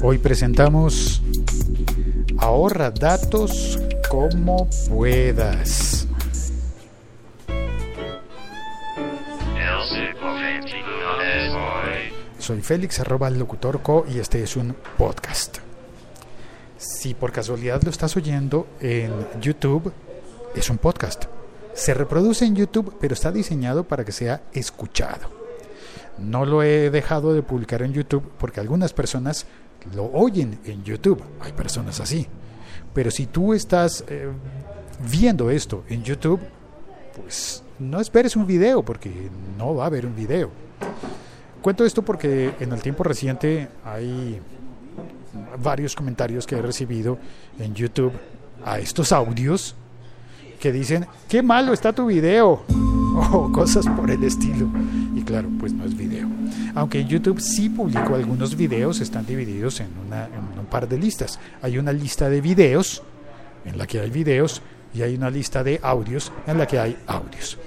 Hoy presentamos Ahorra datos como puedas. Soy Félix arroba locutorco y este es un podcast. Si por casualidad lo estás oyendo en YouTube, es un podcast. Se reproduce en YouTube, pero está diseñado para que sea escuchado. No lo he dejado de publicar en YouTube porque algunas personas lo oyen en YouTube. Hay personas así. Pero si tú estás eh, viendo esto en YouTube, pues no esperes un video porque no va a haber un video. Cuento esto porque en el tiempo reciente hay varios comentarios que he recibido en YouTube a estos audios que dicen, qué malo está tu video, o cosas por el estilo. Y claro, pues no es video. Aunque YouTube sí publico algunos videos, están divididos en, una, un par de listas. Hay una lista de videos en la que hay videos y hay una lista de audios en la que hay audios.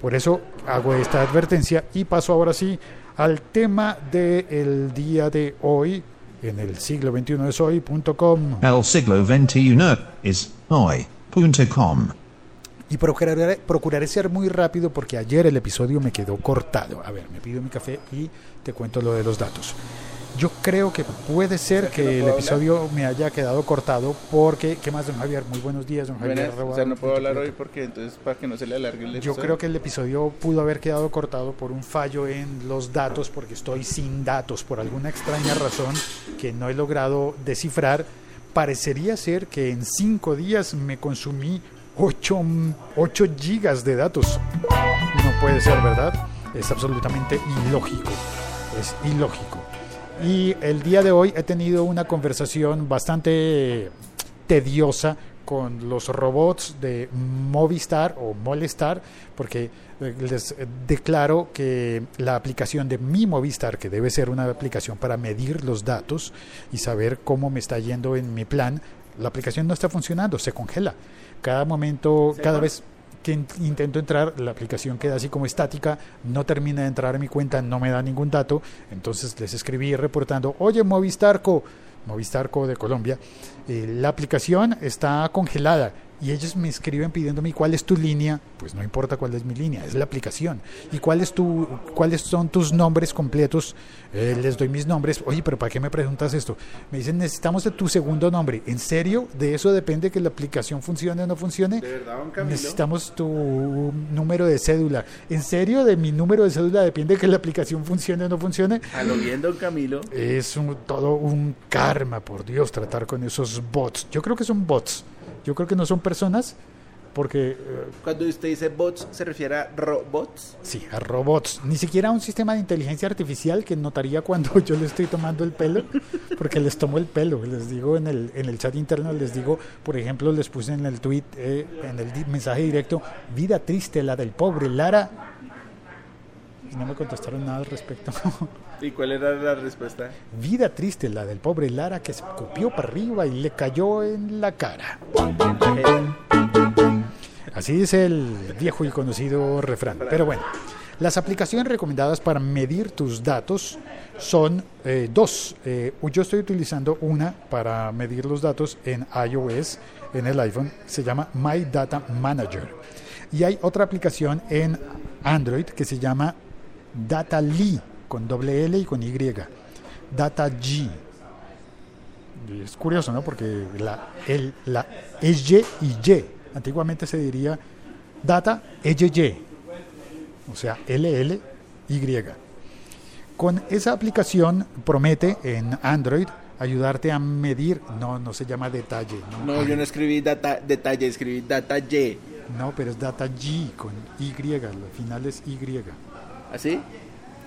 Por eso hago esta advertencia y paso ahora sí al tema del día de hoy en el siglo XXI es hoy.com. El siglo XXI es hoy.com. Y procuraré, procuraré ser muy rápido porque ayer el episodio me quedó cortado. A ver, me pido mi café y te cuento lo de los datos. Yo creo que puede ser que el episodio me haya quedado cortado porque, ¿qué más, don Javier? Muy buenos días, don Javier. Buenas, o sea, no puedo hablar hoy porque entonces para que no se le alargue el Yo episodio. creo que el episodio pudo haber quedado cortado por un fallo en los datos porque estoy sin datos por alguna extraña razón que no he logrado descifrar. Parecería ser que en cinco días me consumí 8, 8 gigas de datos. No puede ser, ¿verdad? Es absolutamente ilógico. Es ilógico. Y el día de hoy he tenido una conversación bastante tediosa con los robots de Movistar o Molestar, porque eh, les eh, declaro que la aplicación de mi Movistar, que debe ser una aplicación para medir los datos y saber cómo me está yendo en mi plan, la aplicación no está funcionando, se congela. Cada momento, cada vez que in- intento entrar, la aplicación queda así como estática, no termina de entrar a mi cuenta, no me da ningún dato. Entonces les escribí reportando, oye Movistarco, Movistarco de Colombia, eh, la aplicación está congelada y ellos me escriben pidiéndome cuál es tu línea, pues no importa cuál es mi línea, es la aplicación. ¿Y cuál es tu, cuáles son tus nombres completos? Eh, les doy mis nombres. Oye, pero ¿para qué me preguntas esto? Me dicen, necesitamos de tu segundo nombre. ¿En serio? ¿De eso depende que la aplicación funcione o no funcione? ¿De verdad, don Camilo? Necesitamos tu número de cédula. ¿En serio de mi número de cédula depende que la aplicación funcione o no funcione? A lo bien, don Camilo. Es un- todo un karma, por Dios, tratar con esos bots. Yo creo que son bots. Yo creo que no son personas, porque eh, Cuando usted dice bots, ¿se refiere a robots? sí, a robots. Ni siquiera a un sistema de inteligencia artificial que notaría cuando yo le estoy tomando el pelo, porque les tomo el pelo. Les digo en el, en el chat interno, les digo, por ejemplo, les puse en el tweet, eh, en el mensaje directo, vida triste la del pobre Lara. Y no me contestaron nada al respecto. ¿Y cuál era la respuesta? Vida triste la del pobre Lara que se escupió para arriba y le cayó en la cara. Así dice el viejo y conocido refrán. Pero bueno, las aplicaciones recomendadas para medir tus datos son eh, dos. Eh, yo estoy utilizando una para medir los datos en iOS, en el iPhone, se llama My Data Manager. Y hay otra aplicación en Android que se llama Datali, con doble L y con Y. Data G. Y es curioso, ¿no? Porque la, el, la es Y y Y. Antiguamente se diría data es Y, Y. O sea, LL Y. Con esa aplicación promete en Android ayudarte a medir, no, no se llama detalle, no, No, yo no escribí data, detalle, escribí data Y. no, pero es data G con Y, al final es Y. ¿Así?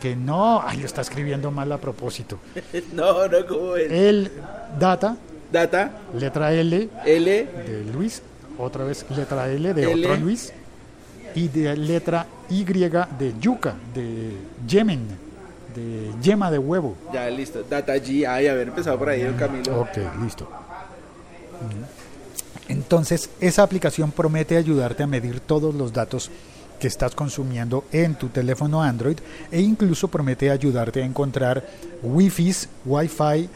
Que no, ay, lo está escribiendo mal a propósito. No, no, ¿cómo es? El data, Data, letra L L, de Luis, otra vez letra L de L. otro Luis, y de letra Y de yuca, de yemen, de yema de huevo. ya listo. Data G, ay, haber empezado por ahí, don Camilo. Ok, listo. Entonces, esa aplicación promete ayudarte a medir todos los datos que estás consumiendo en tu teléfono Android e incluso promete ayudarte a encontrar Wi-Fi, Wi-Fi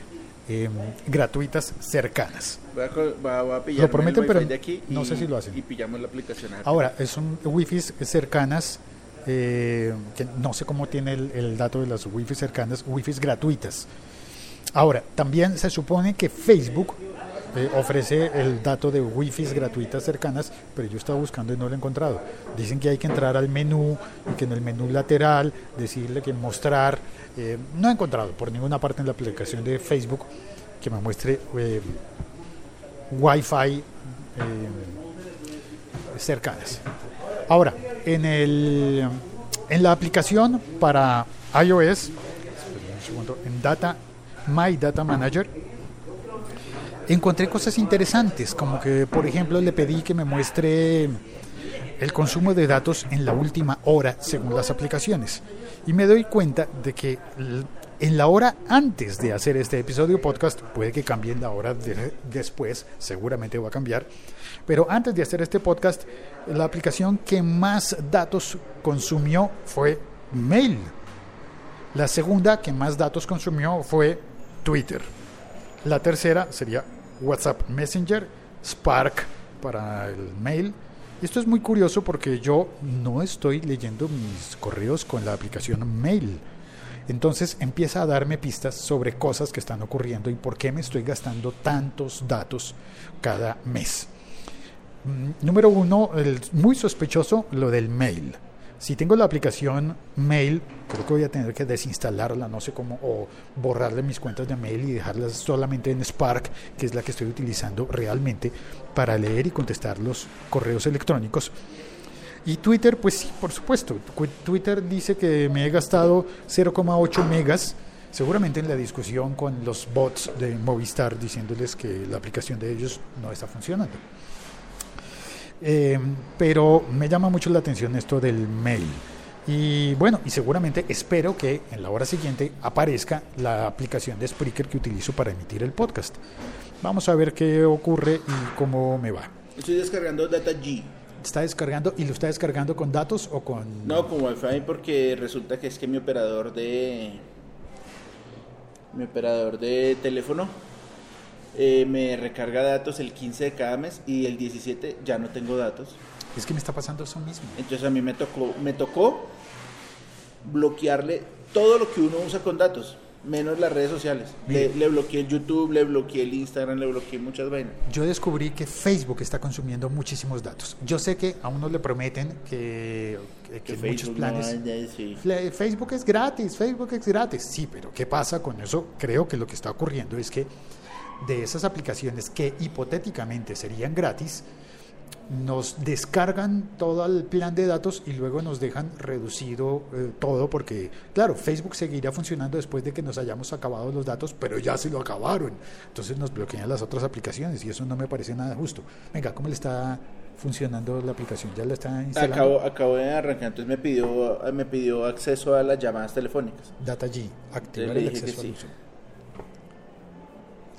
eh, gratuitas cercanas. Voy a, a- pillar prometen, pero wifi de aquí no sé si lo hacen. Y pillamos la aplicación. Ahora, son wifi cercanas, eh, que no sé cómo tiene el, el dato de las wifi cercanas, wifi gratuitas. Ahora, también se supone que Facebook eh, ofrece el dato de wifi gratuitas cercanas, pero yo estaba buscando y no lo he encontrado. Dicen que hay que entrar al menú y que en el menú lateral decirle que mostrar. eh, no he encontrado por ninguna parte en la aplicación de Facebook que me muestre eh, Wi-Fi eh, cercanas. Ahora, en, el, en la aplicación para iOS, en Data, My Data Manager, encontré cosas interesantes, como que, por ejemplo, le pedí que me muestre el consumo de datos en la última hora según las aplicaciones. Y me doy cuenta de que en la hora antes de hacer este episodio podcast, puede que cambie en la hora de- después, seguramente va a cambiar, pero antes de hacer este podcast, la aplicación que más datos consumió fue Mail. La segunda que más datos consumió fue Twitter. La tercera sería WhatsApp Messenger, Spark para el mail. Esto es muy curioso porque yo no estoy leyendo mis correos con la aplicación Mail. Entonces empieza a darme pistas sobre cosas que están ocurriendo y por qué me estoy gastando tantos datos cada mes. Mm, Número uno, el muy sospechoso, lo del mail. Si tengo la aplicación Mail, creo que voy a tener que desinstalarla, no sé cómo, o borrarle mis cuentas de mail y dejarlas solamente en Spark, que es la que estoy utilizando realmente para leer y contestar los correos electrónicos. Y Twitter, pues sí, por supuesto. Twitter dice que me he gastado 0,8 megas, seguramente en la discusión con los bots de Movistar diciéndoles que la aplicación de ellos no está funcionando. Eh, pero me llama mucho la atención esto del mail. Y bueno, y seguramente espero que en la hora siguiente aparezca la aplicación de Spreaker que utilizo para emitir el podcast. Vamos a ver qué ocurre y cómo me va. Estoy descargando Data G. ¿Está descargando y lo está descargando con datos o con.? No, con Wi-Fi porque resulta que es que mi operador de. Mi operador de teléfono eh, me recarga datos el 15 de cada mes y el 17 ya no tengo datos. Es que me está pasando eso mismo. Entonces a mí me tocó, me tocó bloquearle todo lo que uno usa con datos, menos las redes sociales. Le, bloqueé el YouTube, le bloqueé el Instagram, le bloqueé muchas vainas. Yo descubrí que Facebook está consumiendo muchísimos datos. Yo sé que a uno le prometen que, que- que Que muchos planes. no sí. Facebook es gratis, Facebook es gratis. Sí, pero ¿qué pasa con eso? Creo que lo que está ocurriendo es que de esas aplicaciones que hipotéticamente serían gratis, nos descargan todo el plan de datos y luego nos dejan reducido eh, todo porque, claro, Facebook seguirá funcionando después de que nos hayamos acabado los datos, pero ya se lo acabaron. Entonces nos bloquean las otras aplicaciones y eso no me parece nada justo. Venga, ¿cómo le está funcionando la aplicación? ¿Ya la está instalando? Acabo, acabo de arrancar, entonces me pidió, me pidió acceso a las llamadas telefónicas. Data G, activar el acceso al sí. uso.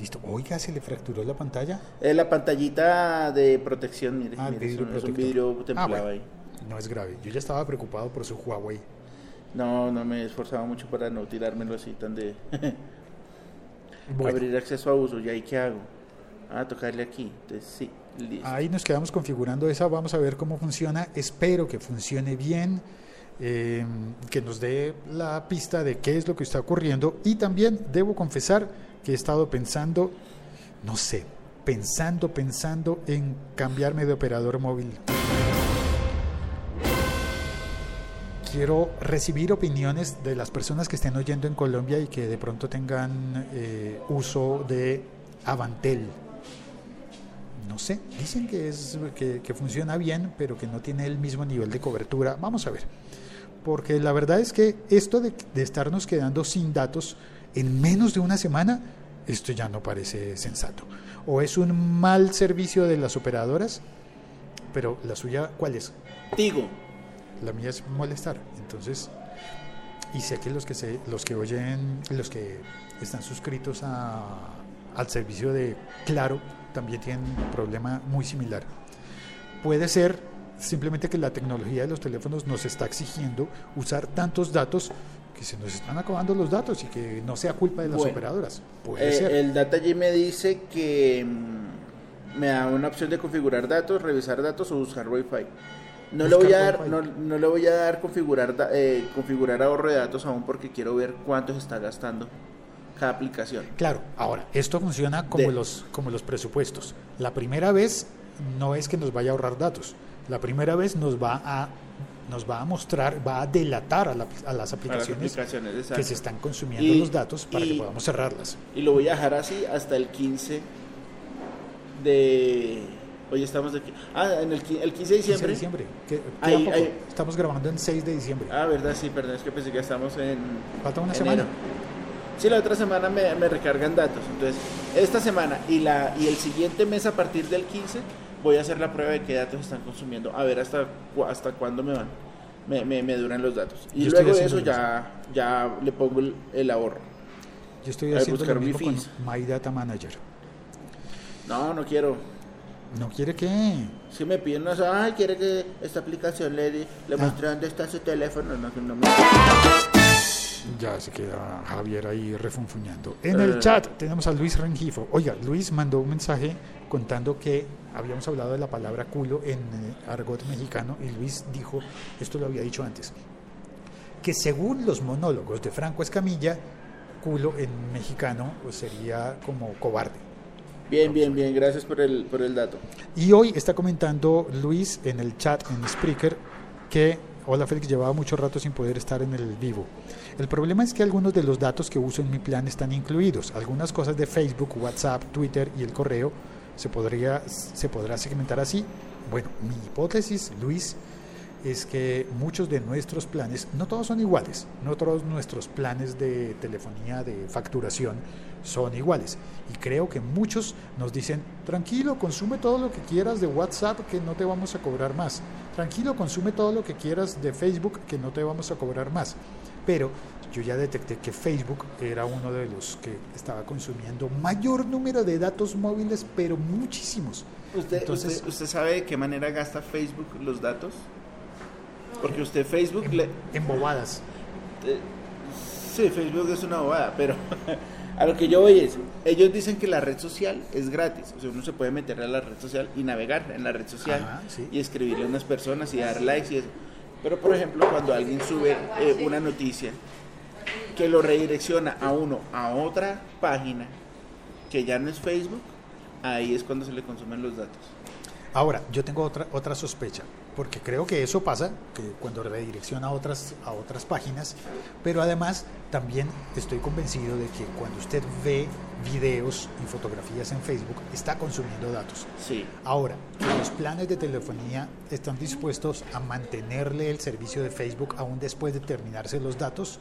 Listo. Oiga, se le fracturó la pantalla. Eh, la pantallita de protección, mire, Ah, mire, es, vidrio un, es un vidrio Ah, templado bueno. ahí. No es grave. Yo ya estaba preocupado por su Huawei. No, no me he esforzado mucho para no tirármelo así tan de... Bueno, Abrir acceso a uso, ¿y ahí qué hago? Ah, tocarle aquí. Entonces sí, listo. ahí nos quedamos configurando esa. Vamos a ver cómo funciona. Espero que funcione bien. eh, que nos dé la pista de qué es lo que está ocurriendo. Y también debo confesar que he estado pensando, no sé, pensando, pensando en cambiarme de operador móvil. quiero recibir opiniones de las personas que estén oyendo en Colombia y que de pronto tengan eh, uso de Avantel. No sé, dicen que, es, que, que funciona bien, pero que no tiene el mismo nivel de cobertura. Vamos a ver. Porque la verdad es que esto de, de estarnos quedando sin datos en menos de una semana, esto ya no parece sensato. O es un mal servicio de las operadoras, pero la suya, ¿cuál es? Tigo. la mía es molestar. Entonces, y sé que los que se, los que oyen, los que están suscritos a, al servicio de Claro también tienen un problema muy similar. Puede ser simplemente que la tecnología de los teléfonos nos está exigiendo usar tantos datos que se nos están acabando los datos y que no sea culpa de las Bueno, operadoras. Puede Eh, ser. el data allí me dice que mm, me da una opción de configurar datos, revisar datos o buscar Wi-Fi. No le voy a dar, no, no le voy a dar configurar, eh, configurar ahorro de datos aún porque quiero ver cuánto se está gastando cada aplicación. Claro, ahora, esto funciona como, De- los, como los presupuestos. La primera vez no es que nos vaya a ahorrar datos. La primera vez nos va a, nos va a mostrar, va a delatar a, la- a las aplicaciones aplicaciones, que se están consumiendo Y- los datos para que podamos cerrarlas. Y lo voy a dejar así hasta el 15 de... Hoy estamos de... Ah, en el, el 15 de 15 de diciembre. diciembre. Ahí- ahí. Estamos grabando en 6 de diciembre. Ah, verdad, sí, perdón, es que pensé que estamos en... Falta una enero. semana. Sí, la otra semana me, me recargan datos. Entonces, esta semana y, la, y el siguiente mes a partir del 15 voy a hacer la prueba de qué datos están consumiendo. A ver hasta, hasta cuándo me van. Me, me, me duran los datos. Y Yo luego de eso ya, ya le pongo el, el ahorro. Yo estoy haciendo lo mismo con. My Data Manager. No, no quiero. ¿No quiere que? Si me piden, no sé, ay, quiere que esta aplicación le, le Ah. muestre dónde está su teléfono. No, que no me... Ya se queda Javier ahí refunfuñando. En Eh. el chat tenemos a Luis Rengifo. Oiga, Luis mandó un mensaje contando que habíamos hablado de la palabra culo en eh, argot mexicano y Luis dijo, esto lo había dicho antes, que según los monólogos de Franco Escamilla, culo en mexicano pues, sería como cobarde. Bien, bien, bien. Gracias por el, por el dato. Y hoy está comentando Luis en el chat en Spreaker que hola Félix llevaba mucho rato sin poder estar en el vivo. El problema es que algunos de los datos que uso en mi plan están incluidos. Algunas cosas de Facebook, WhatsApp, Twitter y el correo se podría se podrá segmentar así. Bueno, mi hipótesis, Luis, es que muchos de nuestros planes, no todos son iguales, no todos nuestros planes de telefonía, de facturación son iguales. Y creo que muchos nos dicen, tranquilo, consume todo lo que quieras de WhatsApp que no te vamos a cobrar más. Tranquilo, consume todo lo que quieras de Facebook que no te vamos a cobrar más. Pero yo ya detecté que Facebook era uno de los que estaba consumiendo mayor número de datos móviles, pero muchísimos. ¿Usted, Entonces- usted, ¿Usted sabe de qué manera gasta Facebook los datos? Porque usted Facebook le... En bobadas. eh, sí, Facebook es una bobada, pero a lo que yo voy es, ellos dicen que la red social es gratis, o sea, uno se puede meter a la red social y navegar en la red social Ajá, sí. y escribirle a unas personas y dar likes y eso. Pero por ejemplo, cuando alguien sube eh, una noticia que lo redirecciona a uno a otra página que ya no es Facebook, ahí es cuando se le consumen los datos. Ahora, yo tengo otra, otra sospecha, porque creo que eso pasa, que cuando redirecciona a otras, a otras páginas, pero además también estoy convencido de que cuando usted ve videos y fotografías en Facebook, está consumiendo datos. Sí. Ahora, los planes de telefonía están dispuestos a mantenerle el servicio de Facebook aún después de terminarse los datos,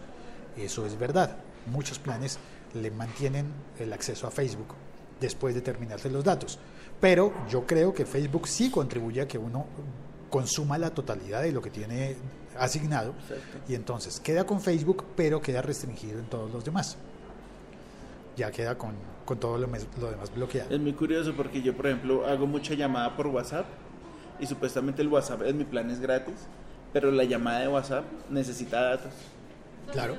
eso es verdad. Muchos planes le mantienen el acceso a Facebook después de terminarse los datos. Pero yo creo que Facebook sí contribuye a que uno consuma la totalidad de lo que tiene asignado y entonces queda con Facebook, pero queda restringido en todos los demás. Ya queda con, con todo lo, mes- lo demás bloqueado. Es muy curioso porque yo, por ejemplo, hago mucha llamada por WhatsApp y supuestamente el WhatsApp en mi plan es gratis, pero la llamada de WhatsApp necesita datos. Claro.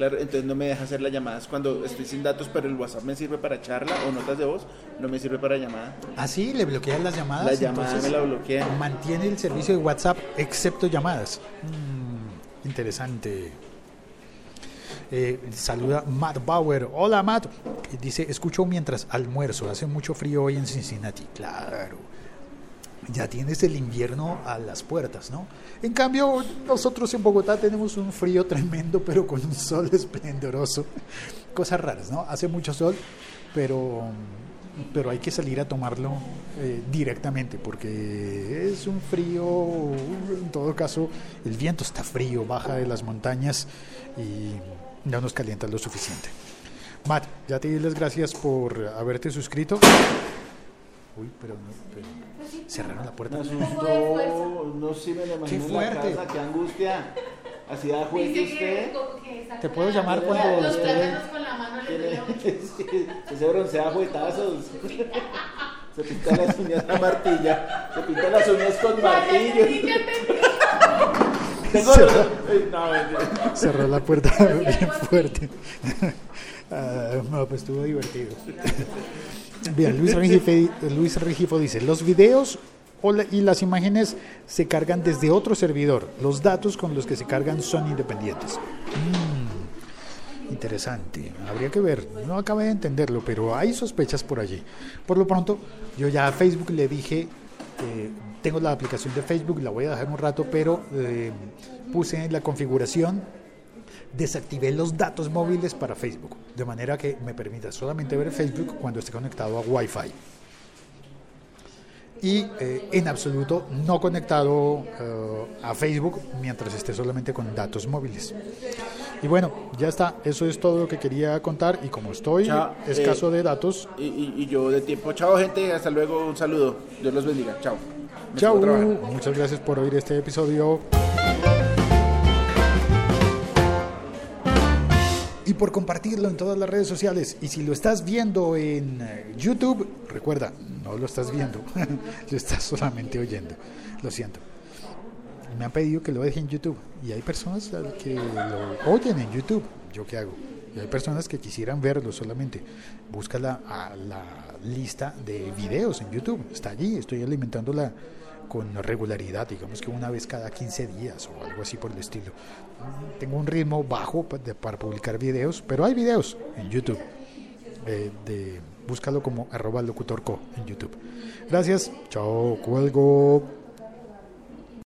Claro, entonces no me deja hacer las llamadas cuando estoy sin datos, pero el WhatsApp me sirve para charla o notas de voz, no me sirve para llamada. Así le bloquean las llamadas. La llamada entonces me la bloquean. Mantiene el servicio de WhatsApp excepto llamadas. Mm, interesante. Eh, saluda Matt Bauer. Hola Matt. Dice, escucho mientras almuerzo. Hace mucho frío hoy en Cincinnati. Claro. Ya tienes el invierno a las puertas, ¿no? En cambio, nosotros en Bogotá tenemos un frío tremendo, pero con un sol esplendoroso. Cosas raras, ¿no? Hace mucho sol, pero, pero hay que salir a tomarlo eh, directamente, porque es un frío, en todo caso, el viento está frío, baja de las montañas y no nos calienta lo suficiente. Matt, ya te di las gracias por haberte suscrito. Uy, pero no, pero cerraron la puerta. Me asustó, no sé, me lo imagino en la fuerte. casa, qué angustia. Así da juez Dice que, usted. como que está Te con puedo la- llamar cuando Los esté- plátanos con la mano le duele mucho. Sí, Ese broncea a juetazos. Se pinta las uñas a martilla. Se pinta las uñas con martillo. Sí, ya entendí. Tengo- Cerró. Ay, no, mentira. Cerró la puerta bien fuerte. Ah, no, pues estuvo divertido. Bien, Luis Rengifo, Luis dice, los videos y las imágenes se cargan desde otro servidor. Los datos con los que se cargan son independientes. Mm, interesante. Habría que ver. No acabé de entenderlo, pero hay sospechas por allí. Por lo pronto, yo ya a Facebook le dije, eh, tengo la aplicación de Facebook, la voy a dejar un rato, pero eh, puse en la configuración desactivé los datos móviles para Facebook, de manera que me permita solamente ver Facebook cuando esté conectado a Wi-Fi. Y eh, en absoluto no conectado eh, a Facebook mientras esté solamente con datos móviles. Y bueno, ya está, eso es todo lo que quería contar y como estoy Chao, escaso eh, de datos, Y, y- y yo de tiempo. Chao, gente. Hasta luego. Un saludo. Dios los bendiga. Chao. Me chao, muchas gracias por oír este episodio. Por compartirlo en todas las redes sociales. Y si lo estás viendo en eh, YouTube, recuerda, no lo estás viendo, lo estás solamente oyendo. Lo siento. Me han pedido que lo deje en YouTube y hay personas que lo oyen en YouTube. ¿Yo qué hago? Y hay personas que quisieran verlo solamente. Búscala a la lista de videos en YouTube. Está allí, estoy alimentándola con regularidad, digamos que una vez cada 15 días o algo así por el estilo. Tengo un ritmo bajo para publicar videos, pero hay videos en YouTube. Eh, de, búscalo como arroba locutorco en YouTube. Gracias, chao, cuelgo.